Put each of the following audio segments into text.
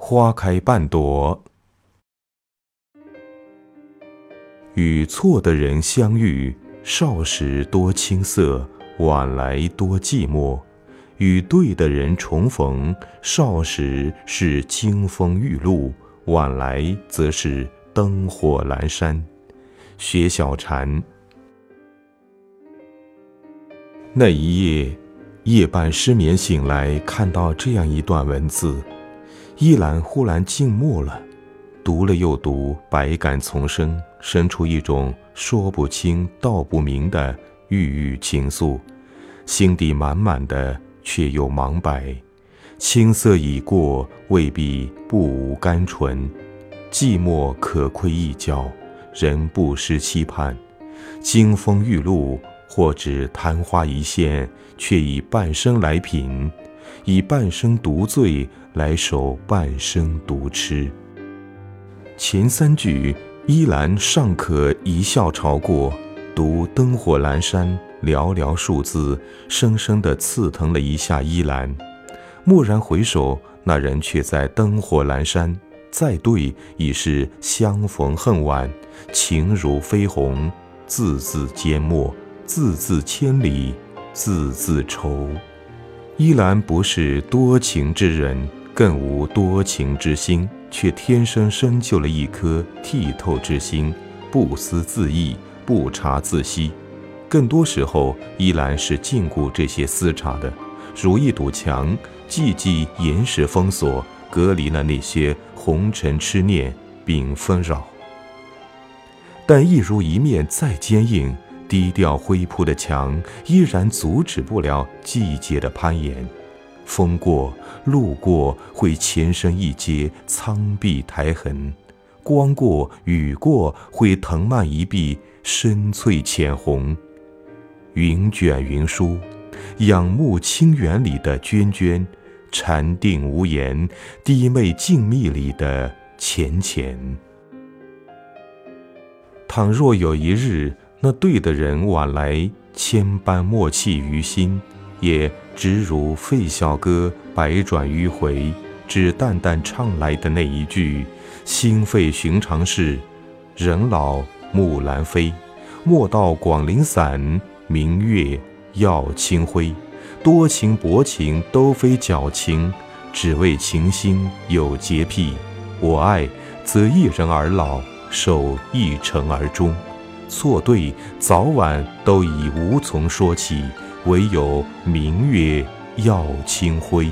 花开半朵。与错的人相遇，少时多青涩，晚来多寂寞；与对的人重逢，少时是金风玉露，晚来则是灯火阑珊。薛小禅。那一夜，夜半失眠醒来，看到这样一段文字，依兰忽然静默了。读了又读，百感丛生，生出一种说不清道不明的郁郁情愫，心底满满的却又茫白。青涩已过，未必不无甘醇。寂寞可窥一角，人不失期盼。金风玉露，或只昙花一现，却以半生来品，以半生独醉来守半生独痴。前三句依兰尚可一笑朝过，读灯火阑珊寥寥数字，生生地刺疼了一下依兰。蓦然回首，那人却在灯火阑珊。再对，已是相逢恨晚，情如飞鸿，字字缄默，字字千里，字字愁。依兰不是多情之人，更无多情之心。却天生生就了一颗剔透之心，不思自意，不察自惜。更多时候，依兰是禁锢这些思察的，如一堵墙，寂寂严实封锁，隔离了那些红尘痴念并纷扰。但一如一面再坚硬、低调灰扑的墙，依然阻止不了季节的攀岩。风过，路过，会前生一阶苍壁苔痕；光过，雨过，会藤蔓一碧深翠浅红。云卷云舒，仰慕清源里的涓涓，禅定无言，低媚静谧里的浅浅。倘若有一日，那对的人晚来，千般默契于心。也只如费小歌百转迂回，只淡淡唱来的那一句：“心肺寻常事，人老木兰飞。莫道广陵散，明月耀清辉。多情薄情都非矫情，只为情心有洁癖。我爱则一人而老，守一城而终。错对早晚都已无从说起。”唯有明月耀清辉。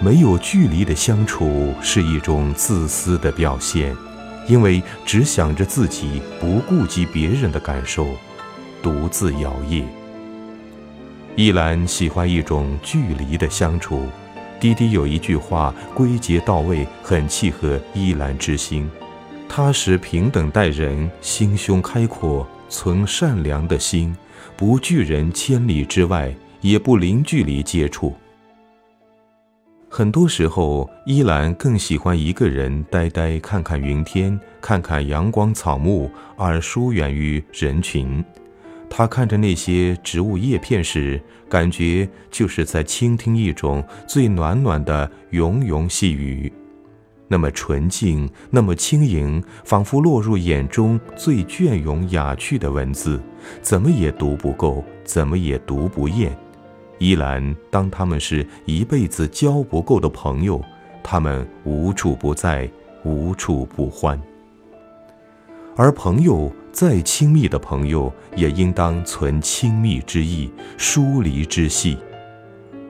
没有距离的相处是一种自私的表现，因为只想着自己，不顾及别人的感受，独自摇曳。依兰喜欢一种距离的相处。滴滴有一句话归结到位，很契合依兰之心。踏实平等待人，心胸开阔。存善良的心，不拒人千里之外，也不零距离接触。很多时候，依兰更喜欢一个人呆呆看看云天，看看阳光草木，而疏远于人群。他看着那些植物叶片时，感觉就是在倾听一种最暖暖的融融细雨。那么纯净，那么轻盈，仿佛落入眼中最隽永雅趣的文字，怎么也读不够，怎么也读不厌。依然，当他们是一辈子交不够的朋友，他们无处不在，无处不欢。而朋友再亲密的朋友，也应当存亲密之意，疏离之隙。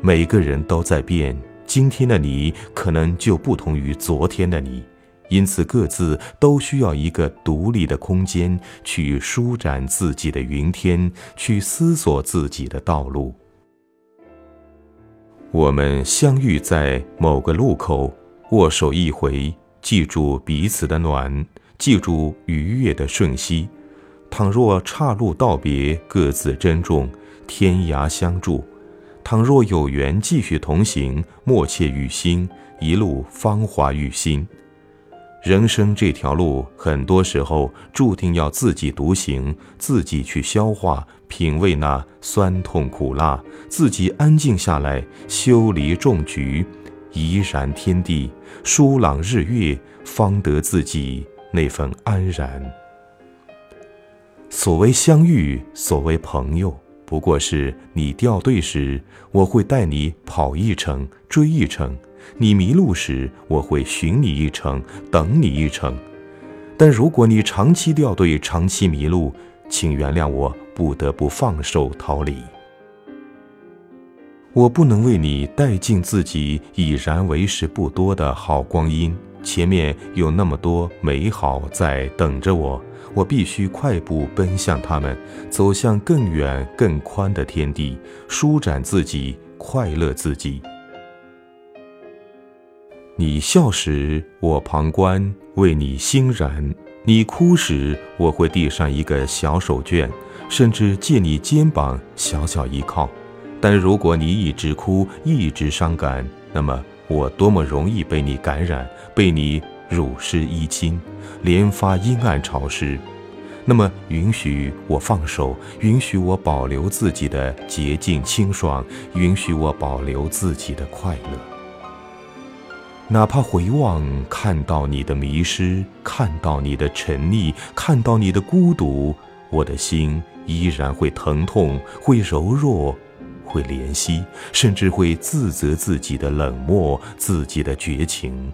每个人都在变。今天的你可能就不同于昨天的你，因此各自都需要一个独立的空间去舒展自己的云天，去思索自己的道路。我们相遇在某个路口，握手一回，记住彼此的暖，记住愉悦的瞬息。倘若岔路道别，各自珍重，天涯相助。倘若有缘继续同行，默契于心，一路芳华于心。人生这条路，很多时候注定要自己独行，自己去消化、品味那酸痛苦辣，自己安静下来，修篱种菊，怡然天地，舒朗日月，方得自己那份安然。所谓相遇，所谓朋友，不过是你掉队时，我会带你跑一程、追一程；你迷路时，我会寻你一程、等你一程。但如果你长期掉队、长期迷路，请原谅我，不得不放手逃离。我不能为你带尽自己已然为时不多的好光阴，前面有那么多美好在等着我。我必须快步奔向他们，走向更远更宽的天地，舒展自己，快乐自己。你笑时，我旁观，为你欣然；你哭时，我会递上一个小手绢，甚至借你肩膀小小依靠。但如果你一直哭，一直伤感，那么我多么容易被你感染，被你。乳湿衣襟，连发阴暗潮湿。那么，允许我放手，允许我保留自己的洁净清爽，允许我保留自己的快乐。哪怕回望，看到你的迷失，看到你的沉溺，看到你的孤独，我的心依然会疼痛，会柔弱，会怜惜，甚至会自责自己的冷漠，自己的绝情。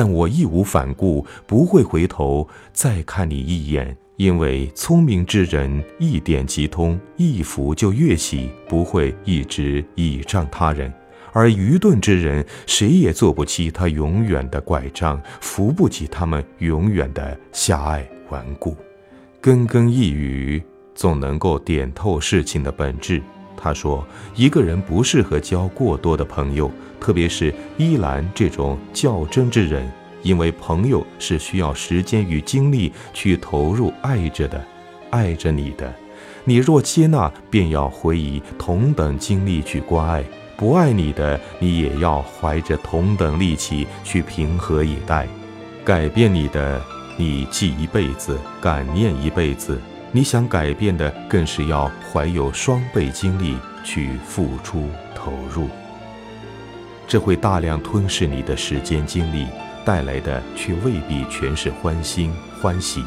但我义无反顾，不会回头再看你一眼，因为聪明之人一点即通，一拂就跃起，不会一直倚仗他人；而愚钝之人，谁也做不起他永远的拐杖，扶不起他们永远的狭隘顽固。耿耿一语，总能够点透事情的本质。他说：“一个人不适合交过多的朋友，特别是依兰这种较真之人，因为朋友是需要时间与精力去投入爱着的，爱着你的。你若接纳，便要回以同等精力去关爱；不爱你的，你也要怀着同等力气去平和以待。改变你的，你记一辈子，感念一辈子。”你想改变的，更是要怀有双倍精力去付出投入。这会大量吞噬你的时间精力，带来的却未必全是欢欣欢喜。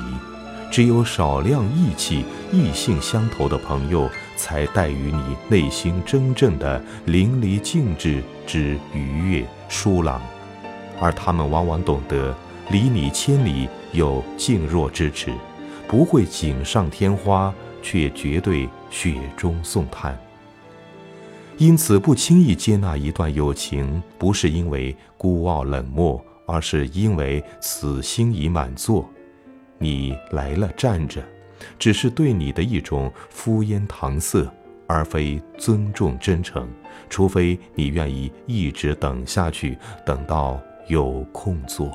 只有少量义气、异性相投的朋友，才带予你内心真正的淋漓尽致之愉悦舒朗，而他们往往懂得离你千里有静若咫尺。不会锦上添花，却绝对雪中送炭。因此，不轻易接纳一段友情，不是因为孤傲冷漠，而是因为此心已满座。你来了，站着，只是对你的一种敷衍搪塞，而非尊重真诚。除非你愿意一直等下去，等到有空座。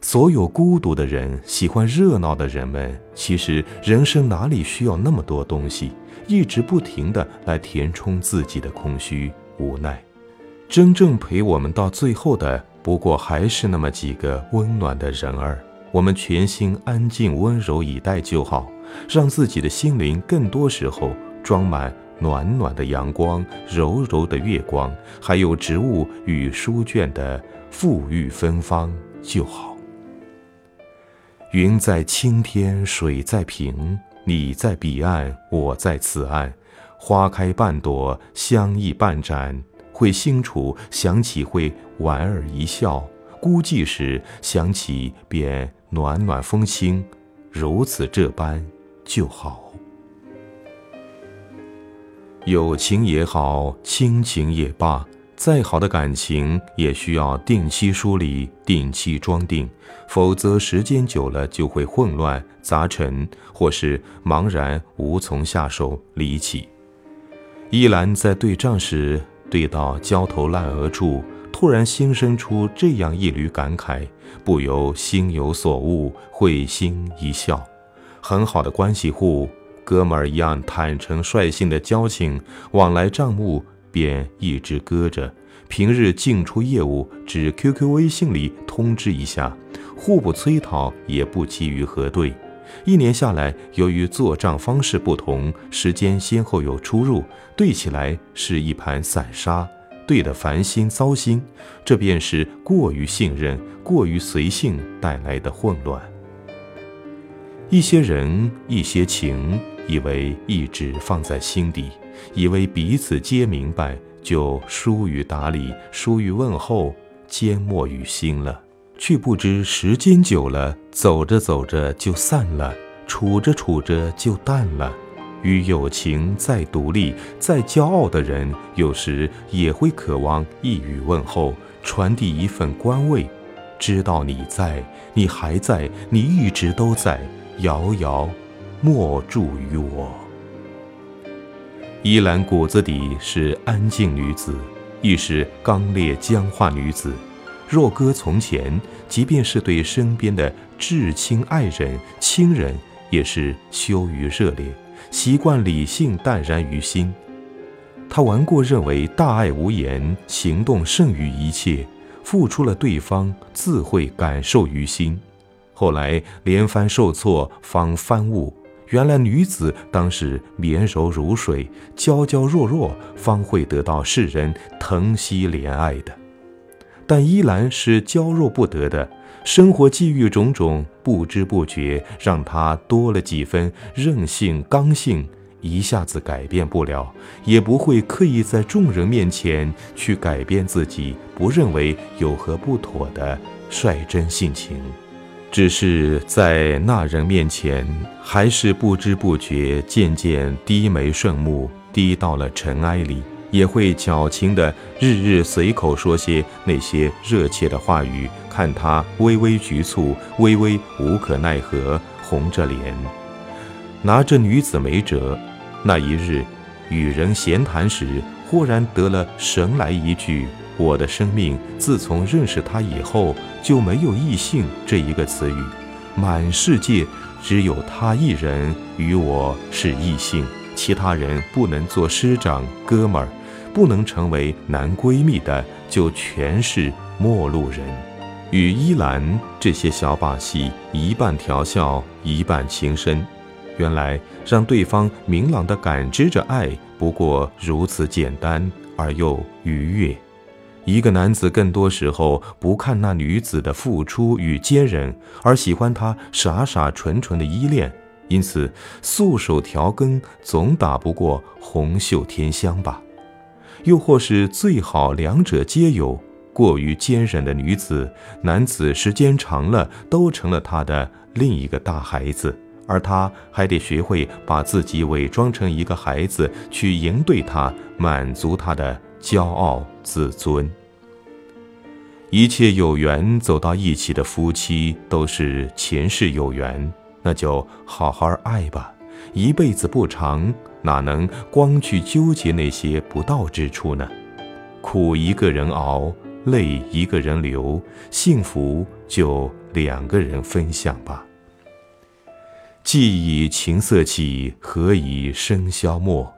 所有孤独的人，喜欢热闹的人们，其实人生哪里需要那么多东西，一直不停的来填充自己的空虚无奈？真正陪我们到最后的，不过还是那么几个温暖的人儿。我们全心安静温柔以待就好，让自己的心灵更多时候装满暖暖的阳光、柔柔的月光，还有植物与书卷的馥郁芬芳就好。云在青天，水在平，你在彼岸，我在此岸。花开半朵，相依半盏。会兴处想起，会莞尔一笑；孤寂时想起，便暖暖风轻。如此这般就好。友情也好，亲情也罢。再好的感情也需要定期梳理、定期装订，否则时间久了就会混乱杂陈，或是茫然无从下手离奇。依兰在对账时，对到焦头烂额处，突然心生出这样一缕感慨，不由心有所悟，会心一笑。很好的关系户，哥们儿一样坦诚率性的交情往来账目。便一直搁着，平日进出业务只 QQ、微信里通知一下，互不催讨，也不急于核对。一年下来，由于做账方式不同，时间先后有出入，对起来是一盘散沙。对得烦心糟心，这便是过于信任、过于随性带来的混乱。一些人、一些情，以为一直放在心底，以为彼此皆明白，就疏于打理、疏于问候、缄默于心了，却不知时间久了，走着走着就散了，处着处着就淡了。与友情再独立、再骄傲的人，有时也会渴望一语问候，传递一份关慰，知道你在，你还在，你一直都在。遥遥，莫助于我。依兰骨子底是安静女子，亦是刚烈僵化女子。若搁从前，即便是对身边的至亲爱人、亲人，也是羞于热烈，习惯理性淡然于心。她顽固认为大爱无言，行动胜于一切，付出了对方自会感受于心。后来连番受挫，方翻悟，原来女子当是绵柔如水，娇娇弱弱，方会得到世人疼惜怜爱的。但依兰是娇弱不得的，生活际遇种种，不知不觉让她多了几分任性刚性，一下子改变不了，也不会刻意在众人面前去改变自己不认为有何不妥的率真性情。只是在那人面前，还是不知不觉渐渐低眉顺目，低到了尘埃里，也会矫情的日日随口说些那些热切的话语。看他微微局促，微微无可奈何，红着脸，拿着女子没辙。那一日，与人闲谈时，忽然得了神来一句。我的生命自从认识他以后，就没有异性这一个词语，满世界只有他一人与我是异性，其他人不能做师长、哥们儿，不能成为男闺蜜的，就全是陌路人。与依兰这些小把戏，一半调笑，一半情深。原来让对方明朗地感知着爱，不过如此简单而又愉悦。一个男子更多时候不看那女子的付出与坚韧，而喜欢她傻傻纯纯的依恋，因此素手调羹总打不过红袖添香吧。又或是最好两者皆有，过于坚韧的女子，男子时间长了都成了他的另一个大孩子，而他还得学会把自己伪装成一个孩子去迎对他，满足他的骄傲自尊。一切有缘走到一起的夫妻都是前世有缘，那就好好爱吧。一辈子不长，哪能光去纠结那些不到之处呢？苦一个人熬，泪一个人流，幸福就两个人分享吧。既以情色起，何以笙箫默？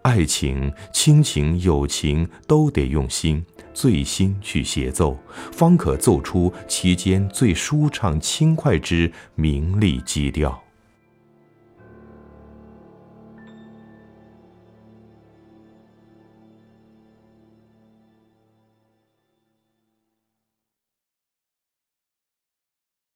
爱情、亲情、友情都得用心。醉心去协奏，方可奏出其间最舒畅轻快之明丽基调。